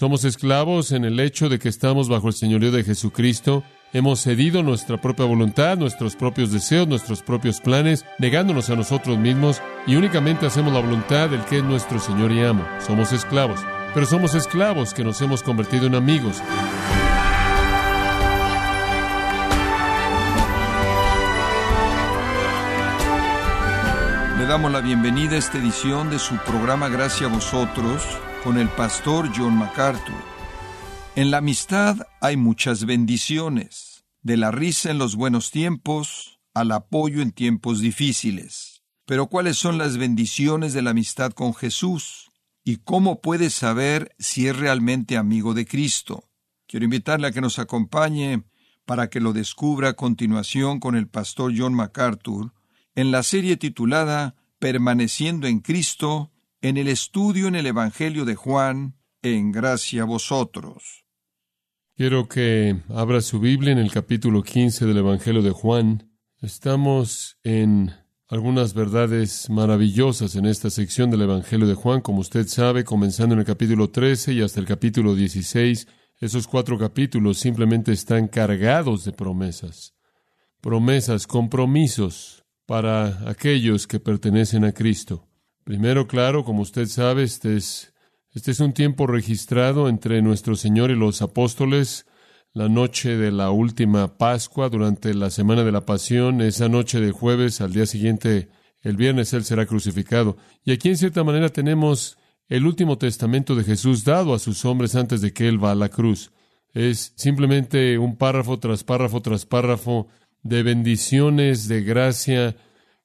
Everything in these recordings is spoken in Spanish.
Somos esclavos en el hecho de que estamos bajo el señorío de Jesucristo. Hemos cedido nuestra propia voluntad, nuestros propios deseos, nuestros propios planes, negándonos a nosotros mismos y únicamente hacemos la voluntad del que es nuestro Señor y amo. Somos esclavos, pero somos esclavos que nos hemos convertido en amigos. Le damos la bienvenida a esta edición de su programa Gracias a vosotros con el pastor John MacArthur. En la amistad hay muchas bendiciones, de la risa en los buenos tiempos al apoyo en tiempos difíciles. Pero ¿cuáles son las bendiciones de la amistad con Jesús? ¿Y cómo puedes saber si es realmente amigo de Cristo? Quiero invitarle a que nos acompañe para que lo descubra a continuación con el pastor John MacArthur en la serie titulada Permaneciendo en Cristo, en el estudio en el Evangelio de Juan, en gracia a vosotros. Quiero que abra su Biblia en el capítulo 15 del Evangelio de Juan. Estamos en algunas verdades maravillosas en esta sección del Evangelio de Juan, como usted sabe, comenzando en el capítulo 13 y hasta el capítulo 16. Esos cuatro capítulos simplemente están cargados de promesas. Promesas, compromisos para aquellos que pertenecen a Cristo. Primero, claro, como usted sabe, este es, este es un tiempo registrado entre nuestro Señor y los apóstoles, la noche de la última Pascua, durante la semana de la Pasión, esa noche de jueves, al día siguiente, el viernes, Él será crucificado. Y aquí, en cierta manera, tenemos el último testamento de Jesús dado a sus hombres antes de que Él va a la cruz. Es simplemente un párrafo tras párrafo tras párrafo de bendiciones, de gracia,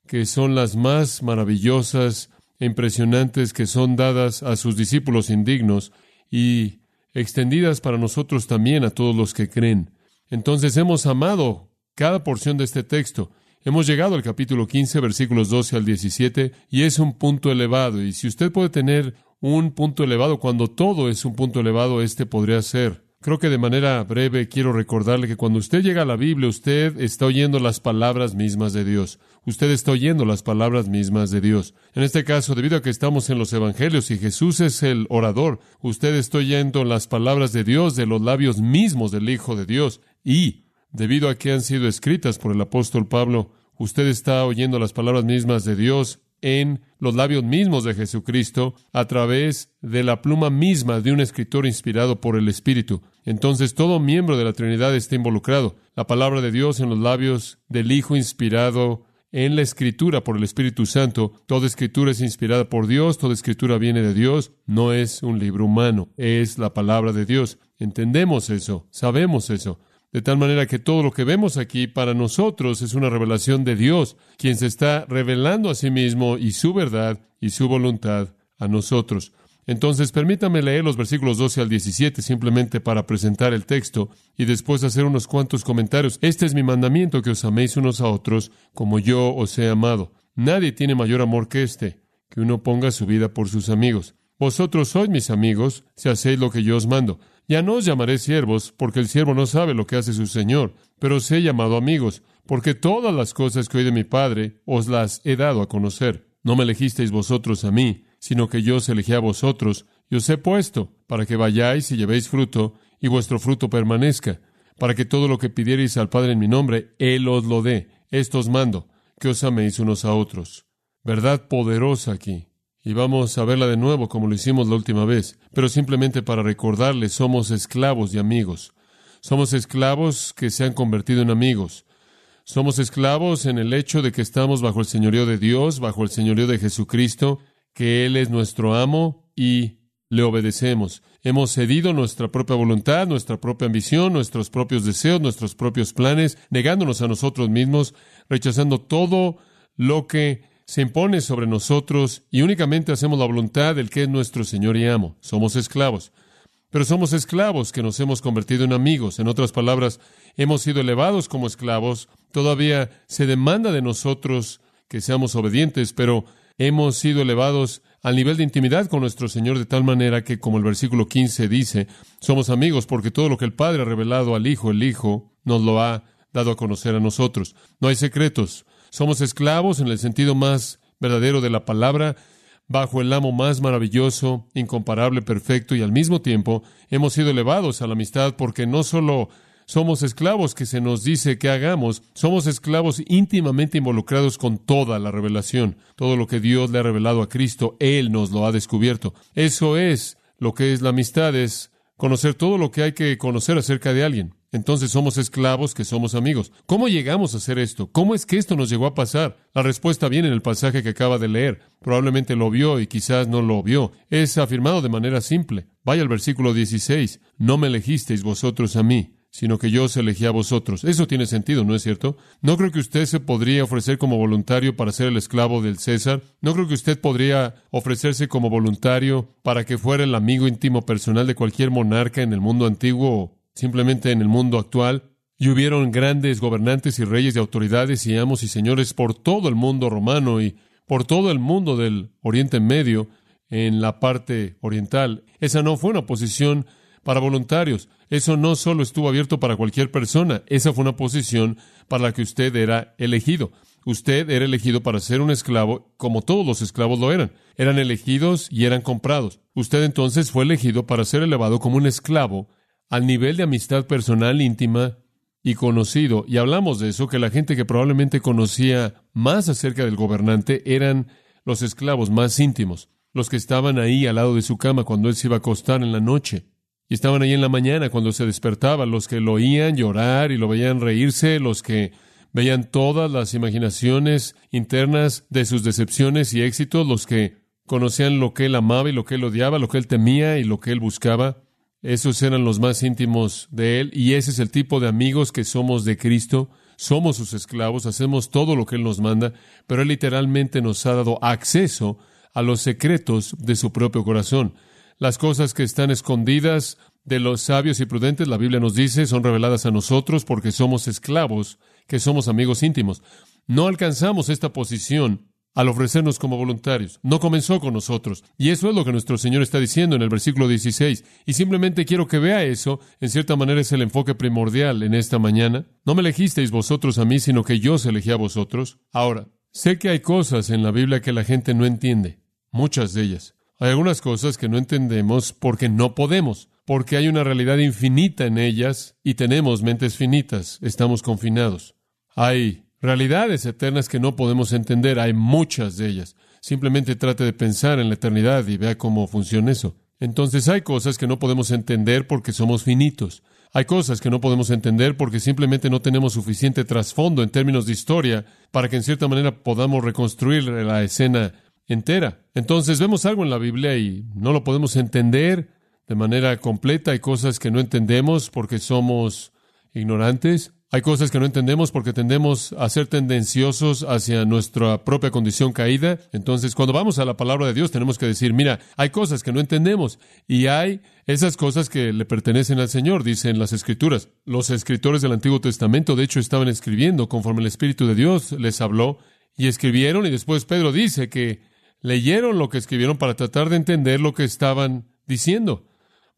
que son las más maravillosas, impresionantes que son dadas a sus discípulos indignos y extendidas para nosotros también a todos los que creen. Entonces hemos amado cada porción de este texto. Hemos llegado al capítulo 15, versículos 12 al 17, y es un punto elevado. Y si usted puede tener un punto elevado, cuando todo es un punto elevado, este podría ser. Creo que de manera breve quiero recordarle que cuando usted llega a la Biblia, usted está oyendo las palabras mismas de Dios. Usted está oyendo las palabras mismas de Dios. En este caso, debido a que estamos en los Evangelios y Jesús es el orador, usted está oyendo las palabras de Dios de los labios mismos del Hijo de Dios. Y, debido a que han sido escritas por el apóstol Pablo, usted está oyendo las palabras mismas de Dios en los labios mismos de Jesucristo a través de la pluma misma de un escritor inspirado por el Espíritu. Entonces todo miembro de la Trinidad está involucrado. La palabra de Dios en los labios del Hijo inspirado en la Escritura por el Espíritu Santo. Toda Escritura es inspirada por Dios, toda Escritura viene de Dios, no es un libro humano, es la palabra de Dios. Entendemos eso, sabemos eso. De tal manera que todo lo que vemos aquí para nosotros es una revelación de Dios, quien se está revelando a sí mismo y su verdad y su voluntad a nosotros. Entonces, permítame leer los versículos 12 al 17 simplemente para presentar el texto y después hacer unos cuantos comentarios. Este es mi mandamiento, que os améis unos a otros como yo os he amado. Nadie tiene mayor amor que este, que uno ponga su vida por sus amigos. Vosotros sois mis amigos si hacéis lo que yo os mando. Ya no os llamaré siervos, porque el siervo no sabe lo que hace su Señor, pero os he llamado amigos, porque todas las cosas que oí de mi Padre os las he dado a conocer. No me elegisteis vosotros a mí, sino que yo os elegí a vosotros, y os he puesto, para que vayáis y llevéis fruto, y vuestro fruto permanezca, para que todo lo que pidierais al Padre en mi nombre, Él os lo dé. Esto os mando, que os améis unos a otros. Verdad poderosa aquí. Y vamos a verla de nuevo como lo hicimos la última vez, pero simplemente para recordarles, somos esclavos y amigos. Somos esclavos que se han convertido en amigos. Somos esclavos en el hecho de que estamos bajo el señorío de Dios, bajo el señorío de Jesucristo, que Él es nuestro amo y le obedecemos. Hemos cedido nuestra propia voluntad, nuestra propia ambición, nuestros propios deseos, nuestros propios planes, negándonos a nosotros mismos, rechazando todo lo que se impone sobre nosotros y únicamente hacemos la voluntad del que es nuestro Señor y amo. Somos esclavos. Pero somos esclavos que nos hemos convertido en amigos. En otras palabras, hemos sido elevados como esclavos. Todavía se demanda de nosotros que seamos obedientes, pero hemos sido elevados al nivel de intimidad con nuestro Señor de tal manera que, como el versículo 15 dice, somos amigos porque todo lo que el Padre ha revelado al Hijo, el Hijo nos lo ha dado a conocer a nosotros. No hay secretos. Somos esclavos en el sentido más verdadero de la palabra, bajo el amo más maravilloso, incomparable, perfecto, y al mismo tiempo hemos sido elevados a la amistad porque no solo somos esclavos que se nos dice que hagamos, somos esclavos íntimamente involucrados con toda la revelación. Todo lo que Dios le ha revelado a Cristo, Él nos lo ha descubierto. Eso es lo que es la amistad, es conocer todo lo que hay que conocer acerca de alguien. Entonces somos esclavos que somos amigos. ¿Cómo llegamos a hacer esto? ¿Cómo es que esto nos llegó a pasar? La respuesta viene en el pasaje que acaba de leer. Probablemente lo vio y quizás no lo vio. Es afirmado de manera simple. Vaya al versículo 16. No me elegisteis vosotros a mí, sino que yo os elegí a vosotros. Eso tiene sentido, ¿no es cierto? No creo que usted se podría ofrecer como voluntario para ser el esclavo del César. No creo que usted podría ofrecerse como voluntario para que fuera el amigo íntimo personal de cualquier monarca en el mundo antiguo o simplemente en el mundo actual. Y hubieron grandes gobernantes y reyes y autoridades y amos y señores por todo el mundo romano y por todo el mundo del Oriente Medio en la parte oriental. Esa no fue una posición para voluntarios. Eso no solo estuvo abierto para cualquier persona, esa fue una posición para la que usted era elegido. Usted era elegido para ser un esclavo, como todos los esclavos lo eran. Eran elegidos y eran comprados. Usted entonces fue elegido para ser elevado como un esclavo al nivel de amistad personal íntima y conocido. Y hablamos de eso, que la gente que probablemente conocía más acerca del gobernante eran los esclavos más íntimos, los que estaban ahí al lado de su cama cuando él se iba a acostar en la noche. Y estaban ahí en la mañana cuando se despertaba, los que lo oían llorar y lo veían reírse, los que veían todas las imaginaciones internas de sus decepciones y éxitos, los que conocían lo que él amaba y lo que él odiaba, lo que él temía y lo que él buscaba. Esos eran los más íntimos de él y ese es el tipo de amigos que somos de Cristo. Somos sus esclavos, hacemos todo lo que él nos manda, pero él literalmente nos ha dado acceso a los secretos de su propio corazón. Las cosas que están escondidas de los sabios y prudentes, la Biblia nos dice, son reveladas a nosotros porque somos esclavos, que somos amigos íntimos. No alcanzamos esta posición al ofrecernos como voluntarios. No comenzó con nosotros. Y eso es lo que nuestro Señor está diciendo en el versículo 16. Y simplemente quiero que vea eso. En cierta manera es el enfoque primordial en esta mañana. No me elegisteis vosotros a mí, sino que yo os elegí a vosotros. Ahora, sé que hay cosas en la Biblia que la gente no entiende. Muchas de ellas. Hay algunas cosas que no entendemos porque no podemos, porque hay una realidad infinita en ellas y tenemos mentes finitas, estamos confinados. Hay realidades eternas que no podemos entender, hay muchas de ellas. Simplemente trate de pensar en la eternidad y vea cómo funciona eso. Entonces hay cosas que no podemos entender porque somos finitos. Hay cosas que no podemos entender porque simplemente no tenemos suficiente trasfondo en términos de historia para que en cierta manera podamos reconstruir la escena entera. Entonces vemos algo en la Biblia y no lo podemos entender de manera completa. Hay cosas que no entendemos porque somos ignorantes. Hay cosas que no entendemos porque tendemos a ser tendenciosos hacia nuestra propia condición caída. Entonces, cuando vamos a la palabra de Dios, tenemos que decir, mira, hay cosas que no entendemos y hay esas cosas que le pertenecen al Señor, dicen las Escrituras. Los escritores del Antiguo Testamento, de hecho, estaban escribiendo conforme el Espíritu de Dios les habló y escribieron y después Pedro dice que leyeron lo que escribieron para tratar de entender lo que estaban diciendo,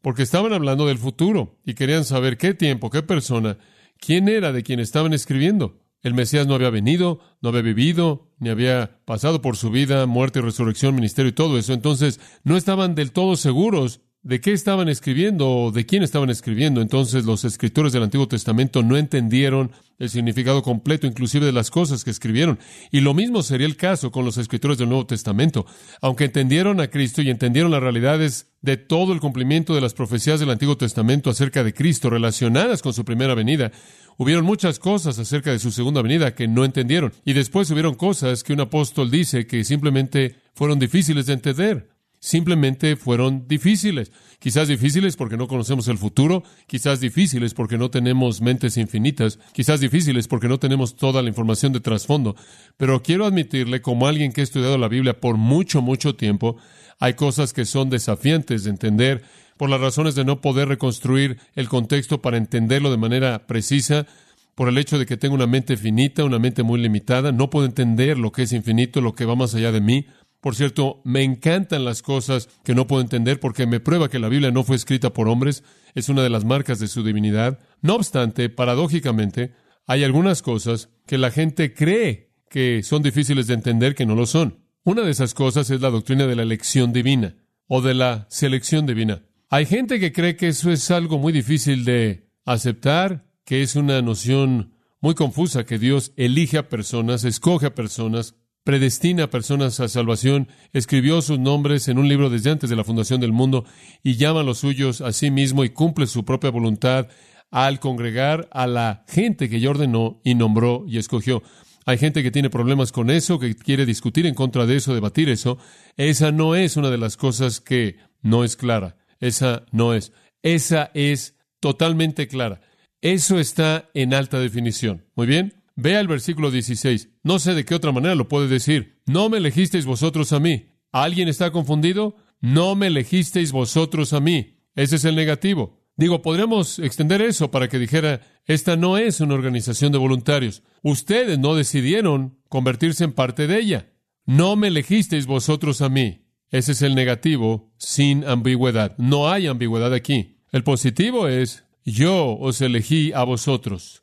porque estaban hablando del futuro y querían saber qué tiempo, qué persona, quién era de quien estaban escribiendo. El Mesías no había venido, no había vivido, ni había pasado por su vida, muerte y resurrección, ministerio y todo eso. Entonces no estaban del todo seguros de qué estaban escribiendo o de quién estaban escribiendo. Entonces los escritores del Antiguo Testamento no entendieron el significado completo inclusive de las cosas que escribieron. Y lo mismo sería el caso con los escritores del Nuevo Testamento. Aunque entendieron a Cristo y entendieron las realidades de todo el cumplimiento de las profecías del Antiguo Testamento acerca de Cristo relacionadas con su primera venida, hubieron muchas cosas acerca de su segunda venida que no entendieron. Y después hubieron cosas que un apóstol dice que simplemente fueron difíciles de entender simplemente fueron difíciles. Quizás difíciles porque no conocemos el futuro, quizás difíciles porque no tenemos mentes infinitas, quizás difíciles porque no tenemos toda la información de trasfondo. Pero quiero admitirle, como alguien que ha estudiado la Biblia por mucho, mucho tiempo, hay cosas que son desafiantes de entender por las razones de no poder reconstruir el contexto para entenderlo de manera precisa, por el hecho de que tengo una mente finita, una mente muy limitada, no puedo entender lo que es infinito, lo que va más allá de mí. Por cierto, me encantan las cosas que no puedo entender porque me prueba que la Biblia no fue escrita por hombres, es una de las marcas de su divinidad. No obstante, paradójicamente, hay algunas cosas que la gente cree que son difíciles de entender que no lo son. Una de esas cosas es la doctrina de la elección divina o de la selección divina. Hay gente que cree que eso es algo muy difícil de aceptar, que es una noción muy confusa, que Dios elige a personas, escoge a personas, predestina a personas a salvación, escribió sus nombres en un libro desde antes de la fundación del mundo y llama a los suyos a sí mismo y cumple su propia voluntad al congregar a la gente que ya ordenó y nombró y escogió. Hay gente que tiene problemas con eso, que quiere discutir en contra de eso, debatir eso. Esa no es una de las cosas que no es clara. Esa no es. Esa es totalmente clara. Eso está en alta definición. Muy bien. Vea el versículo 16. No sé de qué otra manera lo puede decir. No me elegisteis vosotros a mí. ¿Alguien está confundido? No me elegisteis vosotros a mí. Ese es el negativo. Digo, podríamos extender eso para que dijera, esta no es una organización de voluntarios. Ustedes no decidieron convertirse en parte de ella. No me elegisteis vosotros a mí. Ese es el negativo sin ambigüedad. No hay ambigüedad aquí. El positivo es, yo os elegí a vosotros.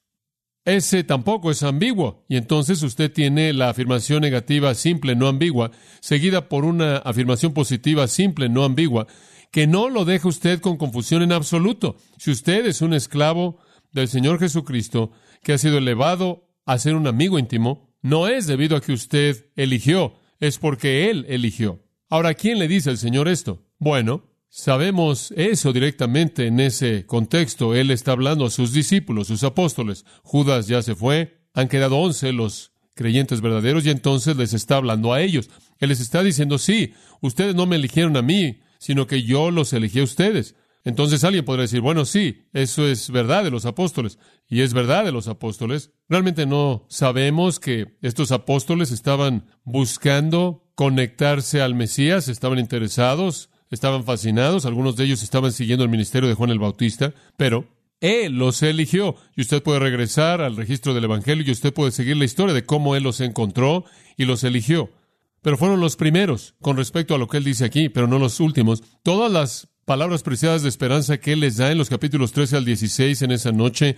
Ese tampoco es ambiguo. Y entonces usted tiene la afirmación negativa simple, no ambigua, seguida por una afirmación positiva simple, no ambigua, que no lo deja usted con confusión en absoluto. Si usted es un esclavo del Señor Jesucristo, que ha sido elevado a ser un amigo íntimo, no es debido a que usted eligió, es porque Él eligió. Ahora, ¿quién le dice al Señor esto? Bueno, Sabemos eso directamente en ese contexto. Él está hablando a sus discípulos, sus apóstoles. Judas ya se fue, han quedado once los creyentes verdaderos y entonces les está hablando a ellos. Él les está diciendo, sí, ustedes no me eligieron a mí, sino que yo los elegí a ustedes. Entonces alguien podría decir, bueno, sí, eso es verdad de los apóstoles, y es verdad de los apóstoles. Realmente no sabemos que estos apóstoles estaban buscando conectarse al Mesías, estaban interesados estaban fascinados, algunos de ellos estaban siguiendo el ministerio de Juan el Bautista, pero Él los eligió. Y usted puede regresar al registro del Evangelio y usted puede seguir la historia de cómo Él los encontró y los eligió. Pero fueron los primeros con respecto a lo que Él dice aquí, pero no los últimos. Todas las palabras preciadas de esperanza que Él les da en los capítulos 13 al 16 en esa noche,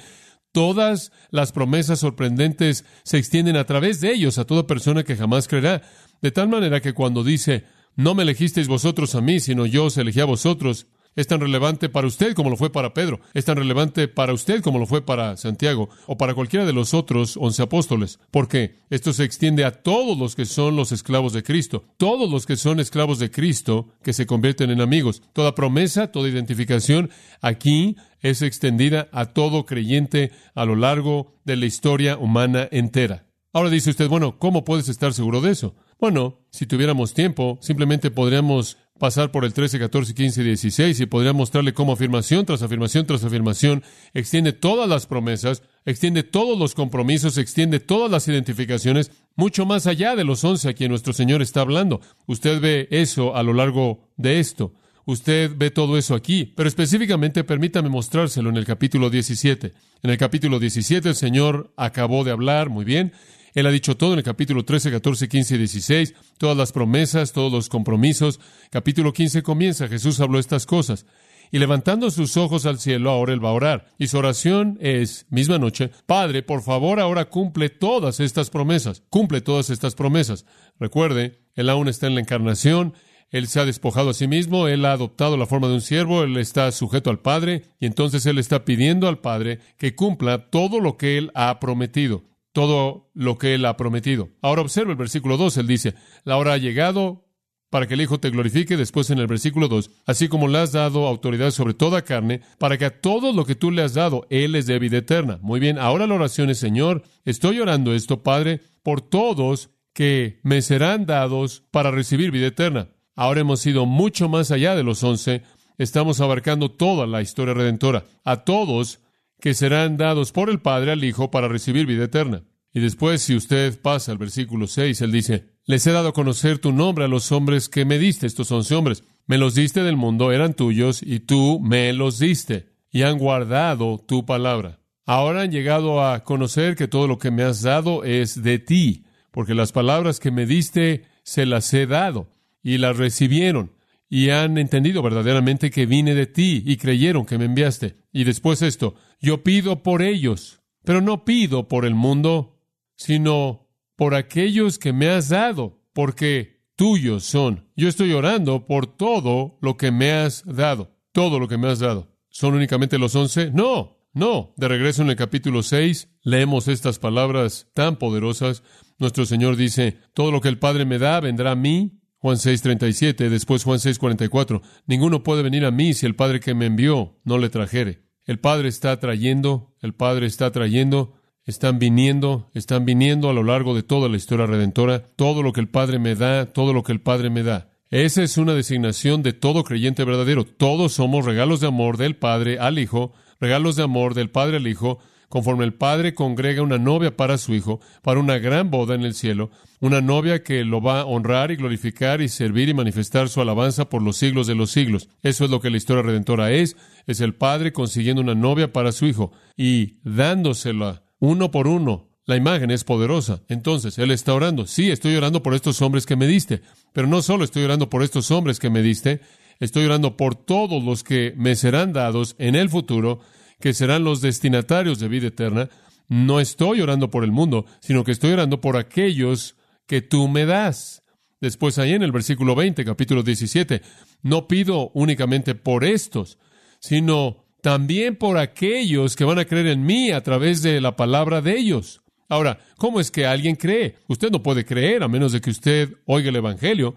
todas las promesas sorprendentes se extienden a través de ellos a toda persona que jamás creerá. De tal manera que cuando dice, no me elegisteis vosotros a mí, sino yo os elegí a vosotros. Es tan relevante para usted como lo fue para Pedro. Es tan relevante para usted como lo fue para Santiago o para cualquiera de los otros once apóstoles. Porque esto se extiende a todos los que son los esclavos de Cristo. Todos los que son esclavos de Cristo que se convierten en amigos. Toda promesa, toda identificación aquí es extendida a todo creyente a lo largo de la historia humana entera. Ahora dice usted, bueno, ¿cómo puedes estar seguro de eso? Bueno, si tuviéramos tiempo, simplemente podríamos pasar por el 13, 14, 15 y 16 y podría mostrarle cómo afirmación tras afirmación tras afirmación extiende todas las promesas, extiende todos los compromisos, extiende todas las identificaciones, mucho más allá de los 11 a quien nuestro Señor está hablando. Usted ve eso a lo largo de esto. Usted ve todo eso aquí, pero específicamente permítame mostrárselo en el capítulo 17. En el capítulo 17 el Señor acabó de hablar, muy bien, él ha dicho todo en el capítulo 13, 14, 15 y 16, todas las promesas, todos los compromisos. Capítulo 15 comienza, Jesús habló estas cosas. Y levantando sus ojos al cielo, ahora él va a orar. Y su oración es, misma noche, Padre, por favor, ahora cumple todas estas promesas. Cumple todas estas promesas. Recuerde, él aún está en la encarnación, él se ha despojado a sí mismo, él ha adoptado la forma de un siervo, él está sujeto al Padre, y entonces él está pidiendo al Padre que cumpla todo lo que él ha prometido todo lo que Él ha prometido. Ahora observa el versículo 2, Él dice, la hora ha llegado para que el Hijo te glorifique, después en el versículo 2, así como le has dado autoridad sobre toda carne, para que a todo lo que tú le has dado, Él les dé vida eterna. Muy bien, ahora la oración es, Señor, estoy orando esto, Padre, por todos que me serán dados para recibir vida eterna. Ahora hemos ido mucho más allá de los once, estamos abarcando toda la historia redentora, a todos que serán dados por el Padre al Hijo para recibir vida eterna. Y después, si usted pasa al versículo 6, él dice, les he dado a conocer tu nombre a los hombres que me diste, estos once hombres. Me los diste del mundo, eran tuyos, y tú me los diste, y han guardado tu palabra. Ahora han llegado a conocer que todo lo que me has dado es de ti, porque las palabras que me diste se las he dado, y las recibieron, y han entendido verdaderamente que vine de ti, y creyeron que me enviaste. Y después esto, yo pido por ellos, pero no pido por el mundo, sino por aquellos que me has dado, porque tuyos son. Yo estoy orando por todo lo que me has dado. Todo lo que me has dado. ¿Son únicamente los once? No, no. De regreso en el capítulo 6, leemos estas palabras tan poderosas. Nuestro Señor dice, todo lo que el Padre me da vendrá a mí. Juan 6:37, después Juan 6:44. Ninguno puede venir a mí si el Padre que me envió no le trajere. El Padre está trayendo, el Padre está trayendo, están viniendo, están viniendo a lo largo de toda la historia redentora, todo lo que el Padre me da, todo lo que el Padre me da. Esa es una designación de todo creyente verdadero. Todos somos regalos de amor del Padre al Hijo, regalos de amor del Padre al Hijo, conforme el Padre congrega una novia para su Hijo, para una gran boda en el cielo, una novia que lo va a honrar y glorificar y servir y manifestar su alabanza por los siglos de los siglos. Eso es lo que la historia redentora es, es el Padre consiguiendo una novia para su Hijo y dándosela uno por uno. La imagen es poderosa. Entonces, Él está orando. Sí, estoy orando por estos hombres que me diste, pero no solo estoy orando por estos hombres que me diste, estoy orando por todos los que me serán dados en el futuro, que serán los destinatarios de vida eterna. No estoy orando por el mundo, sino que estoy orando por aquellos que tú me das. Después ahí en el versículo 20, capítulo 17, no pido únicamente por estos, sino también por aquellos que van a creer en mí a través de la palabra de ellos. Ahora, ¿cómo es que alguien cree? Usted no puede creer a menos de que usted oiga el Evangelio.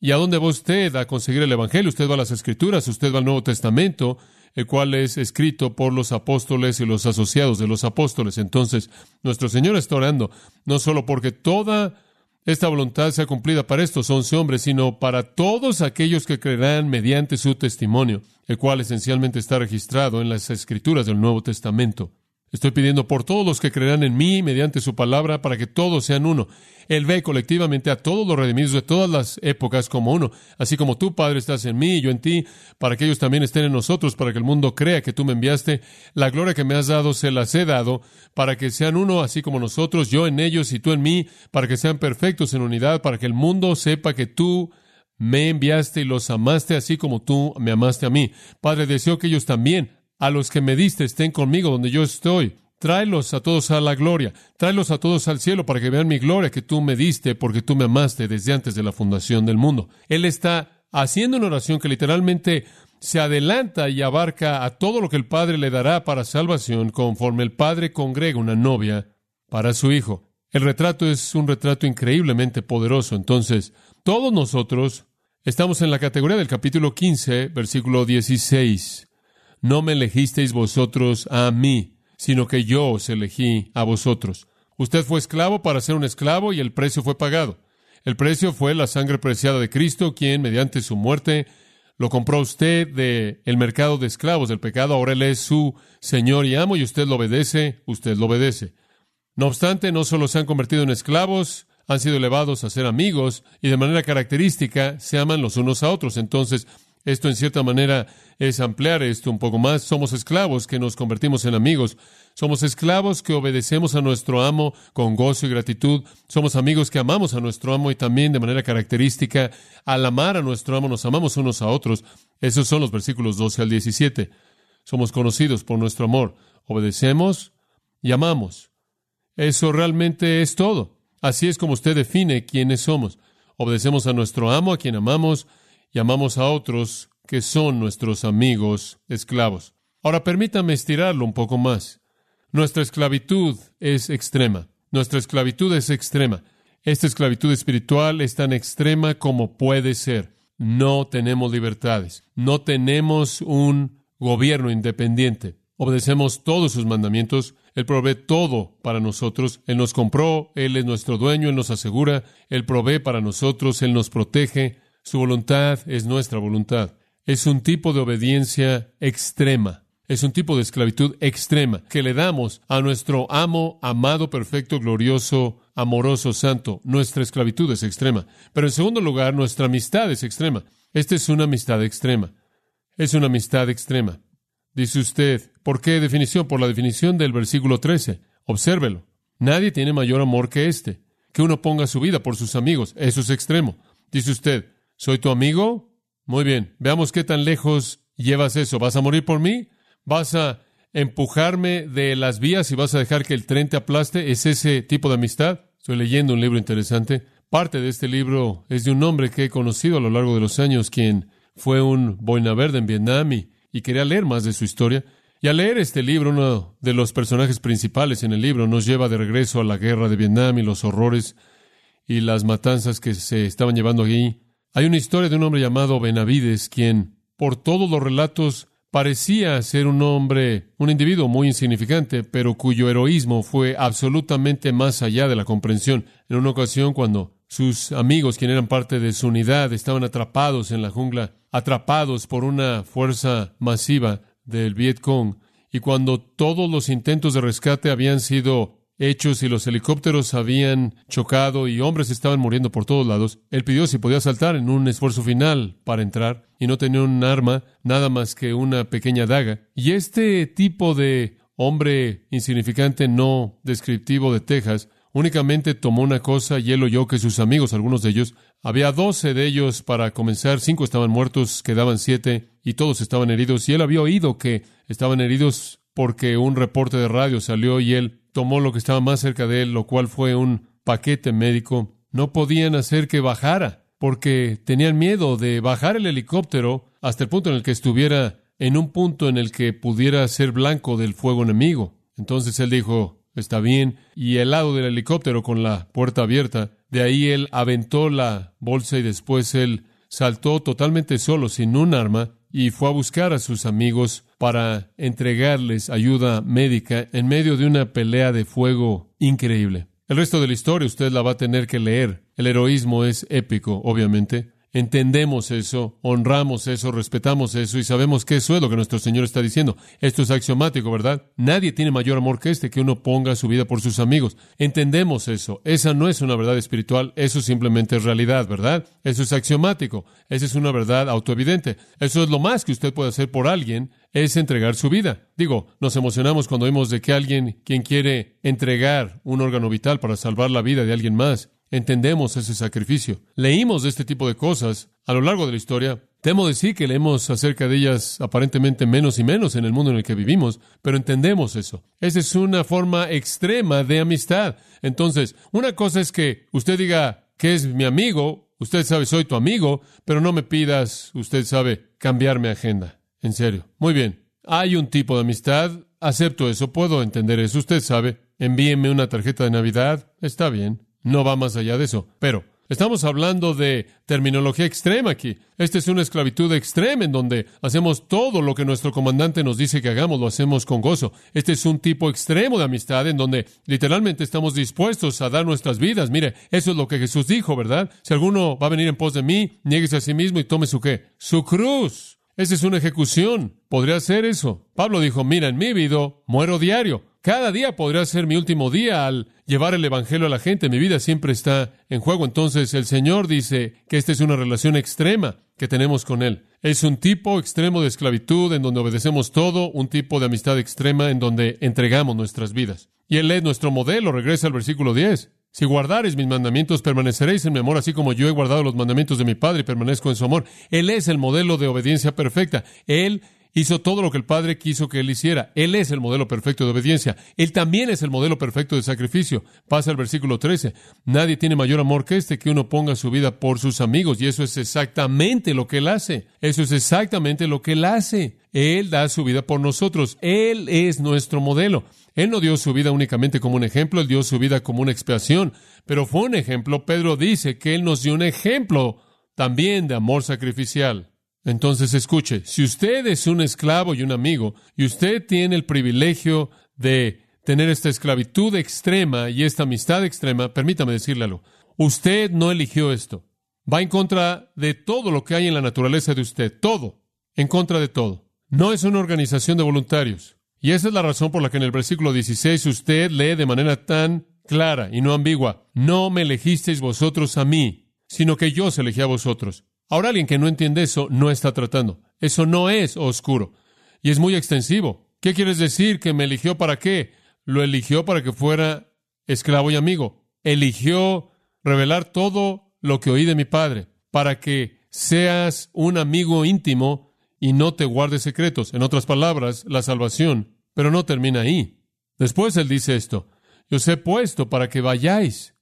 ¿Y a dónde va usted a conseguir el Evangelio? Usted va a las Escrituras, usted va al Nuevo Testamento, el cual es escrito por los apóstoles y los asociados de los apóstoles. Entonces, nuestro Señor está orando, no solo porque toda esta voluntad sea cumplida para estos once hombres, sino para todos aquellos que creerán mediante su testimonio, el cual esencialmente está registrado en las escrituras del Nuevo Testamento. Estoy pidiendo por todos los que creerán en mí mediante su palabra para que todos sean uno. Él ve colectivamente a todos los redimidos de todas las épocas como uno, así como tú, Padre, estás en mí y yo en ti, para que ellos también estén en nosotros, para que el mundo crea que tú me enviaste. La gloria que me has dado se las he dado, para que sean uno, así como nosotros, yo en ellos y tú en mí, para que sean perfectos en unidad, para que el mundo sepa que tú me enviaste y los amaste así como tú me amaste a mí. Padre, deseo que ellos también a los que me diste estén conmigo donde yo estoy. Tráelos a todos a la gloria, tráelos a todos al cielo para que vean mi gloria que tú me diste porque tú me amaste desde antes de la fundación del mundo. Él está haciendo una oración que literalmente se adelanta y abarca a todo lo que el Padre le dará para salvación conforme el Padre congrega una novia para su Hijo. El retrato es un retrato increíblemente poderoso. Entonces, todos nosotros estamos en la categoría del capítulo 15, versículo 16 no me elegisteis vosotros a mí, sino que yo os elegí a vosotros. Usted fue esclavo para ser un esclavo y el precio fue pagado. El precio fue la sangre preciada de Cristo, quien mediante su muerte lo compró usted de el mercado de esclavos del pecado. Ahora él es su Señor y amo y usted lo obedece, usted lo obedece. No obstante, no solo se han convertido en esclavos, han sido elevados a ser amigos y de manera característica se aman los unos a otros. Entonces, esto en cierta manera es ampliar esto un poco más. Somos esclavos que nos convertimos en amigos. Somos esclavos que obedecemos a nuestro amo con gozo y gratitud. Somos amigos que amamos a nuestro amo y también de manera característica, al amar a nuestro amo nos amamos unos a otros. Esos son los versículos 12 al 17. Somos conocidos por nuestro amor. Obedecemos y amamos. Eso realmente es todo. Así es como usted define quiénes somos. Obedecemos a nuestro amo, a quien amamos, Llamamos a otros que son nuestros amigos esclavos. Ahora permítame estirarlo un poco más. Nuestra esclavitud es extrema. Nuestra esclavitud es extrema. Esta esclavitud espiritual es tan extrema como puede ser. No tenemos libertades. No tenemos un gobierno independiente. Obedecemos todos sus mandamientos. Él provee todo para nosotros. Él nos compró. Él es nuestro dueño. Él nos asegura. Él provee para nosotros. Él nos protege. Su voluntad es nuestra voluntad. Es un tipo de obediencia extrema. Es un tipo de esclavitud extrema que le damos a nuestro amo, amado, perfecto, glorioso, amoroso, santo. Nuestra esclavitud es extrema. Pero en segundo lugar, nuestra amistad es extrema. Esta es una amistad extrema. Es una amistad extrema. Dice usted, ¿por qué definición? Por la definición del versículo 13. Obsérvelo. Nadie tiene mayor amor que este, que uno ponga su vida por sus amigos. Eso es extremo. Dice usted, ¿Soy tu amigo? Muy bien, veamos qué tan lejos llevas eso. ¿Vas a morir por mí? ¿Vas a empujarme de las vías y vas a dejar que el tren te aplaste? ¿Es ese tipo de amistad? Estoy leyendo un libro interesante. parte de este libro es de un hombre que he conocido a lo largo de los años, quien fue un boina verde en Vietnam y, y quería leer más de su historia. Y al leer este libro, uno de los personajes principales en el libro nos lleva de regreso a la guerra de Vietnam y los horrores y las matanzas que se estaban llevando allí. Hay una historia de un hombre llamado Benavides, quien, por todos los relatos, parecía ser un hombre, un individuo muy insignificante, pero cuyo heroísmo fue absolutamente más allá de la comprensión. En una ocasión, cuando sus amigos, quienes eran parte de su unidad, estaban atrapados en la jungla, atrapados por una fuerza masiva del Viet Cong, y cuando todos los intentos de rescate habían sido hechos y los helicópteros habían chocado y hombres estaban muriendo por todos lados, él pidió si podía saltar en un esfuerzo final para entrar y no tenía un arma, nada más que una pequeña daga. Y este tipo de hombre insignificante no descriptivo de Texas únicamente tomó una cosa y él oyó que sus amigos, algunos de ellos, había doce de ellos para comenzar, cinco estaban muertos, quedaban siete y todos estaban heridos y él había oído que estaban heridos porque un reporte de radio salió y él tomó lo que estaba más cerca de él, lo cual fue un paquete médico. No podían hacer que bajara, porque tenían miedo de bajar el helicóptero hasta el punto en el que estuviera en un punto en el que pudiera ser blanco del fuego enemigo. Entonces él dijo, está bien, y el lado del helicóptero con la puerta abierta, de ahí él aventó la bolsa y después él saltó totalmente solo, sin un arma, y fue a buscar a sus amigos para entregarles ayuda médica en medio de una pelea de fuego increíble. El resto de la historia usted la va a tener que leer. El heroísmo es épico, obviamente. Entendemos eso, honramos eso, respetamos eso y sabemos que eso es lo que nuestro Señor está diciendo. Esto es axiomático, ¿verdad? Nadie tiene mayor amor que este, que uno ponga su vida por sus amigos. Entendemos eso. Esa no es una verdad espiritual, eso simplemente es realidad, ¿verdad? Eso es axiomático. Esa es una verdad autoevidente. Eso es lo más que usted puede hacer por alguien, es entregar su vida. Digo, nos emocionamos cuando vemos de que alguien quien quiere entregar un órgano vital para salvar la vida de alguien más entendemos ese sacrificio. Leímos de este tipo de cosas a lo largo de la historia. Temo decir que leemos acerca de ellas aparentemente menos y menos en el mundo en el que vivimos, pero entendemos eso. Esa es una forma extrema de amistad. Entonces, una cosa es que usted diga que es mi amigo, usted sabe soy tu amigo, pero no me pidas, usted sabe, cambiarme agenda. En serio. Muy bien. Hay un tipo de amistad, acepto eso, puedo entender eso, usted sabe. Envíeme una tarjeta de Navidad, está bien. No va más allá de eso. Pero estamos hablando de terminología extrema aquí. Esta es una esclavitud extrema en donde hacemos todo lo que nuestro comandante nos dice que hagamos, lo hacemos con gozo. Este es un tipo extremo de amistad en donde literalmente estamos dispuestos a dar nuestras vidas. Mire, eso es lo que Jesús dijo, ¿verdad? Si alguno va a venir en pos de mí, nieguese a sí mismo y tome su qué? Su cruz. Esa es una ejecución. Podría ser eso. Pablo dijo, mira, en mi vida muero diario. Cada día podría ser mi último día al llevar el Evangelio a la gente. Mi vida siempre está en juego. Entonces el Señor dice que esta es una relación extrema que tenemos con Él. Es un tipo extremo de esclavitud en donde obedecemos todo, un tipo de amistad extrema en donde entregamos nuestras vidas. Y Él es nuestro modelo. Regresa al versículo 10. Si guardares mis mandamientos, permaneceréis en mi amor, así como yo he guardado los mandamientos de mi Padre y permanezco en su amor. Él es el modelo de obediencia perfecta. Él hizo todo lo que el Padre quiso que él hiciera. Él es el modelo perfecto de obediencia. Él también es el modelo perfecto de sacrificio. Pasa el versículo 13. Nadie tiene mayor amor que este que uno ponga su vida por sus amigos. Y eso es exactamente lo que él hace. Eso es exactamente lo que él hace. Él da su vida por nosotros. Él es nuestro modelo. Él no dio su vida únicamente como un ejemplo, él dio su vida como una expiación, pero fue un ejemplo. Pedro dice que él nos dio un ejemplo también de amor sacrificial. Entonces escuche, si usted es un esclavo y un amigo, y usted tiene el privilegio de tener esta esclavitud extrema y esta amistad extrema, permítame decirle algo, usted no eligió esto. Va en contra de todo lo que hay en la naturaleza de usted, todo, en contra de todo. No es una organización de voluntarios. Y esa es la razón por la que en el versículo 16 usted lee de manera tan clara y no ambigua, no me elegisteis vosotros a mí, sino que yo os elegí a vosotros. Ahora alguien que no entiende eso no está tratando. Eso no es oscuro. Y es muy extensivo. ¿Qué quieres decir? ¿Que me eligió para qué? Lo eligió para que fuera esclavo y amigo. Eligió revelar todo lo que oí de mi padre, para que seas un amigo íntimo y no te guardes secretos. En otras palabras, la salvación. Pero no termina ahí. Después él dice esto. Yo os he puesto para que vayáis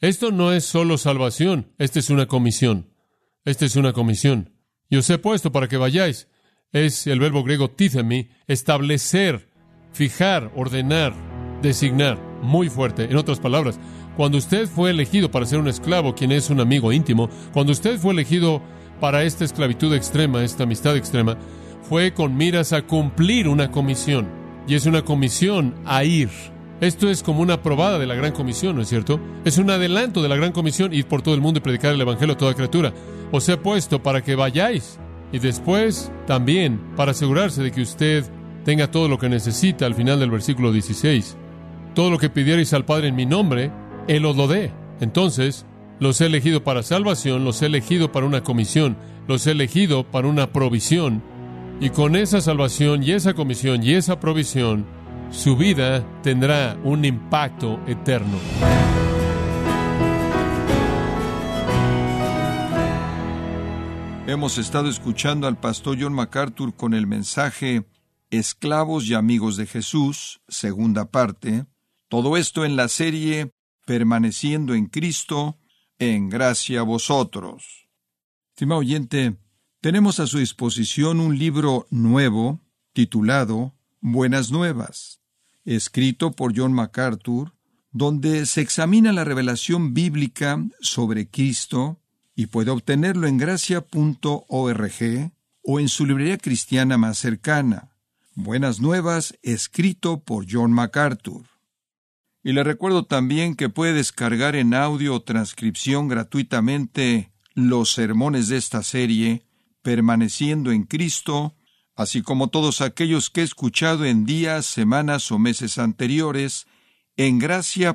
Esto no es solo salvación, esta es una comisión. Esta es una comisión. Y os he puesto para que vayáis. Es el verbo griego tithemi, establecer, fijar, ordenar, designar. Muy fuerte. En otras palabras, cuando usted fue elegido para ser un esclavo, quien es un amigo íntimo, cuando usted fue elegido para esta esclavitud extrema, esta amistad extrema, fue con miras a cumplir una comisión. Y es una comisión a ir. Esto es como una probada de la gran comisión, ¿no es cierto? Es un adelanto de la gran comisión, ir por todo el mundo y predicar el Evangelio a toda criatura. Os he puesto para que vayáis y después también para asegurarse de que usted tenga todo lo que necesita al final del versículo 16. Todo lo que pidierais al Padre en mi nombre, Él os lo dé. Entonces, los he elegido para salvación, los he elegido para una comisión, los he elegido para una provisión. Y con esa salvación y esa comisión y esa provisión, su vida tendrá un impacto eterno. Hemos estado escuchando al pastor John MacArthur con el mensaje Esclavos y amigos de Jesús, segunda parte. Todo esto en la serie Permaneciendo en Cristo, en gracia a vosotros. Estimado oyente, tenemos a su disposición un libro nuevo titulado Buenas Nuevas, escrito por John MacArthur, donde se examina la revelación bíblica sobre Cristo y puede obtenerlo en gracia.org o en su librería cristiana más cercana. Buenas Nuevas, escrito por John MacArthur. Y le recuerdo también que puede descargar en audio o transcripción gratuitamente los sermones de esta serie, permaneciendo en Cristo, así como todos aquellos que he escuchado en días, semanas o meses anteriores, en gracia.org.